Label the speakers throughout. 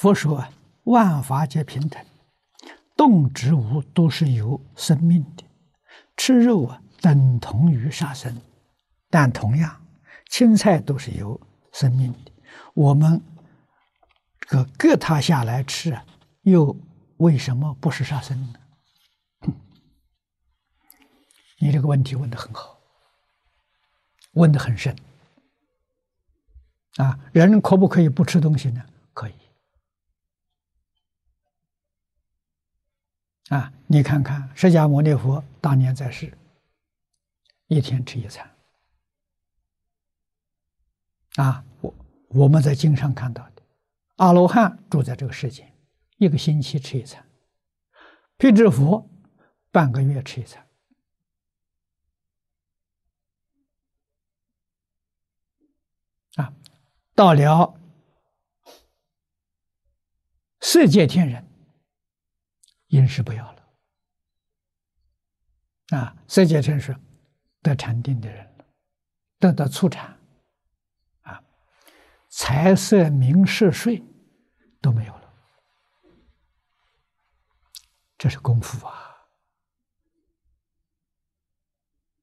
Speaker 1: 佛说啊万法皆平等，动植物都是有生命的，吃肉啊等同于杀生，但同样青菜都是有生命的，我们这个割它下来吃啊，又为什么不是杀生呢？你这个问题问的很好，问的很深。啊，人可不可以不吃东西呢？可以。啊，你看看释迦牟尼佛当年在世，一天吃一餐。啊，我我们在经上看到的，阿罗汉住在这个世界，一个星期吃一餐；辟支佛半个月吃一餐。啊。到了世界天人，饮食不要了。啊，色界天是得禅定的人，得到初禅，啊，财色名食睡都没有了，这是功夫啊！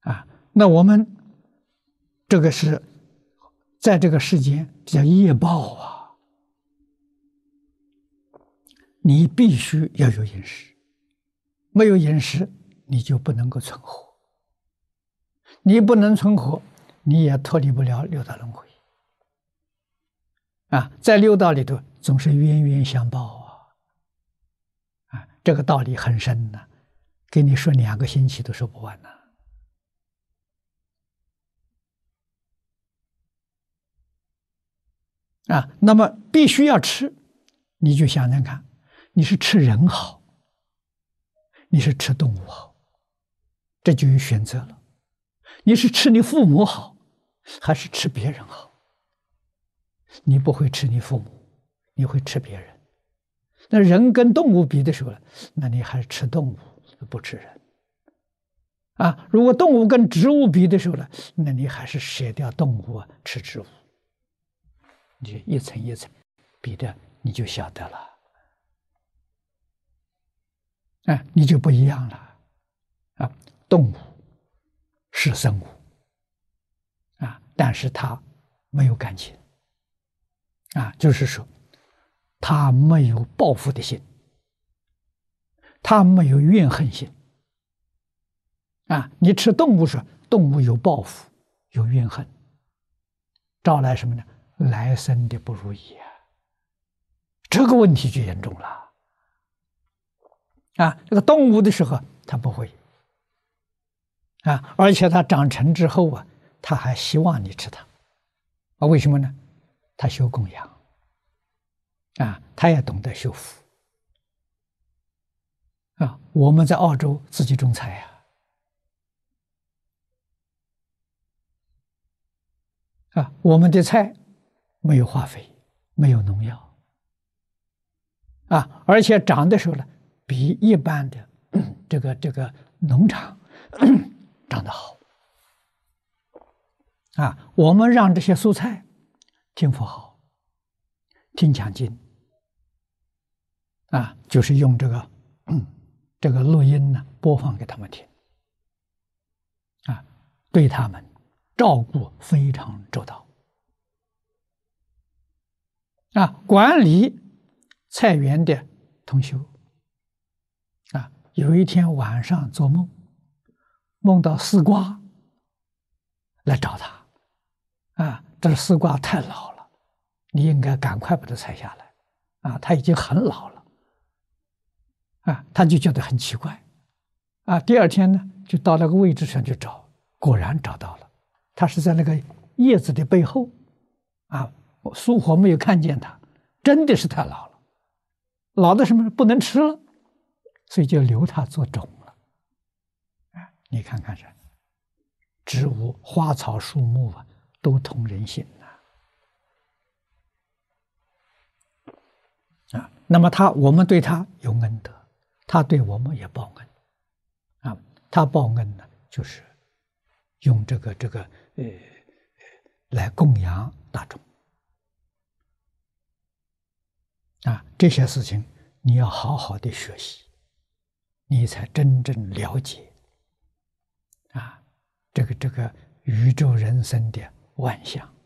Speaker 1: 啊，那我们这个是。在这个世间这叫业报啊，你必须要有饮食，没有饮食你就不能够存活，你不能存活，你也脱离不了六道轮回。啊，在六道里头总是冤冤相报啊，啊，这个道理很深呐，给你说两个星期都说不完呢。啊，那么必须要吃，你就想想看，你是吃人好，你是吃动物好，这就有选择了。你是吃你父母好，还是吃别人好？你不会吃你父母，你会吃别人。那人跟动物比的时候呢，那你还是吃动物，不吃人。啊，如果动物跟植物比的时候呢，那你还是舍掉动物啊，吃植物。你一层一层比的，你就晓得了，啊，你就不一样了，啊，动物是生物，啊，但是它没有感情，啊，就是说，它没有报复的心，它没有怨恨心，啊，你吃动物时动物有报复，有怨恨，招来什么呢？来生的不如意啊，这个问题就严重了。啊，这个动物的时候它不会，啊，而且它长成之后啊，它还希望你吃它，啊，为什么呢？它修供养，啊，它也懂得修福，啊，我们在澳洲自己种菜呀，啊，我们的菜。没有化肥，没有农药，啊，而且长的时候呢，比一般的这个这个农场 长得好，啊，我们让这些蔬菜听佛号，听讲经，啊，就是用这个 这个录音呢播放给他们听，啊，对他们照顾非常周到。啊，管理菜园的同修，有一天晚上做梦，梦到丝瓜来找他，啊，这个丝瓜太老了，你应该赶快把它采下来，啊，他已经很老了，啊，他就觉得很奇怪，啊，第二天呢，就到那个位置上去找，果然找到了，他是在那个叶子的背后，啊。苏火没有看见他，真的是太老了，老的什么不能吃了，所以就留他做种了。哎，你看看这植物、花草、树木啊，都通人性呐。啊，那么他，我们对他有恩德，他对我们也报恩。啊，他报恩呢，就是用这个这个呃来供养大众。啊，这些事情你要好好的学习，你才真正了解啊，这个这个宇宙人生的万象。